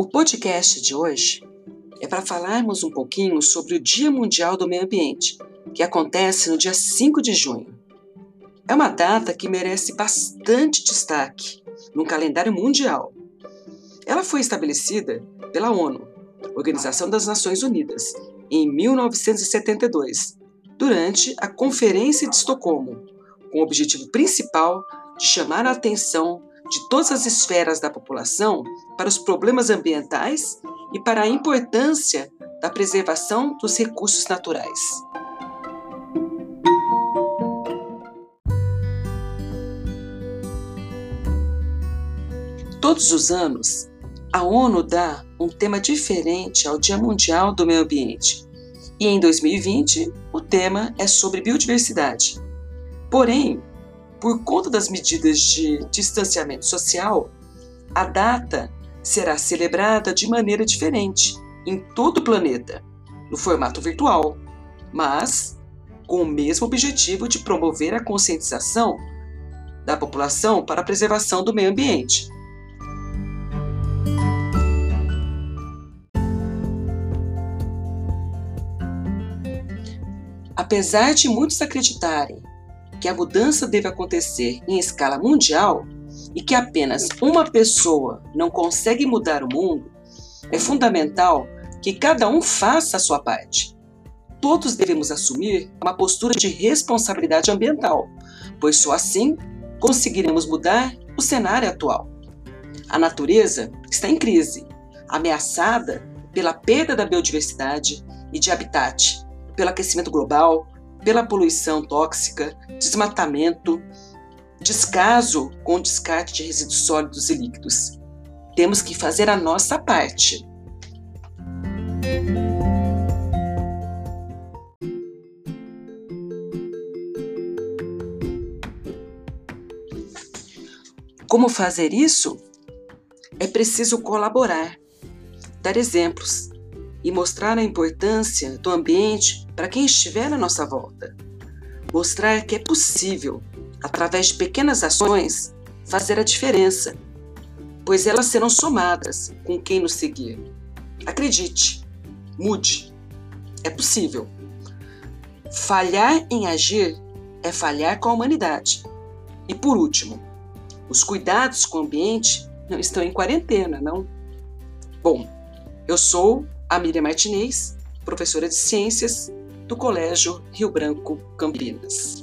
O podcast de hoje é para falarmos um pouquinho sobre o Dia Mundial do Meio Ambiente, que acontece no dia 5 de junho. É uma data que merece bastante destaque no calendário mundial. Ela foi estabelecida pela ONU, Organização das Nações Unidas, em 1972, durante a Conferência de Estocolmo, com o objetivo principal de chamar a atenção de todas as esferas da população para os problemas ambientais e para a importância da preservação dos recursos naturais. Todos os anos, a ONU dá um tema diferente ao Dia Mundial do Meio Ambiente. E em 2020, o tema é sobre biodiversidade. Porém, por conta das medidas de distanciamento social, a data será celebrada de maneira diferente em todo o planeta, no formato virtual, mas com o mesmo objetivo de promover a conscientização da população para a preservação do meio ambiente. Apesar de muitos acreditarem que a mudança deve acontecer em escala mundial e que apenas uma pessoa não consegue mudar o mundo, é fundamental que cada um faça a sua parte. Todos devemos assumir uma postura de responsabilidade ambiental, pois só assim conseguiremos mudar o cenário atual. A natureza está em crise, ameaçada pela perda da biodiversidade e de habitat, pelo aquecimento global, pela poluição tóxica, desmatamento, descaso com descarte de resíduos sólidos e líquidos. Temos que fazer a nossa parte. Como fazer isso? É preciso colaborar, dar exemplos e mostrar a importância do ambiente para quem estiver na nossa volta. Mostrar que é possível, através de pequenas ações, fazer a diferença, pois elas serão somadas com quem nos seguir. Acredite, mude. É possível. Falhar em agir é falhar com a humanidade. E por último, os cuidados com o ambiente não estão em quarentena, não? Bom, eu sou a Miriam Martinez, professora de Ciências do Colégio Rio Branco Campinas.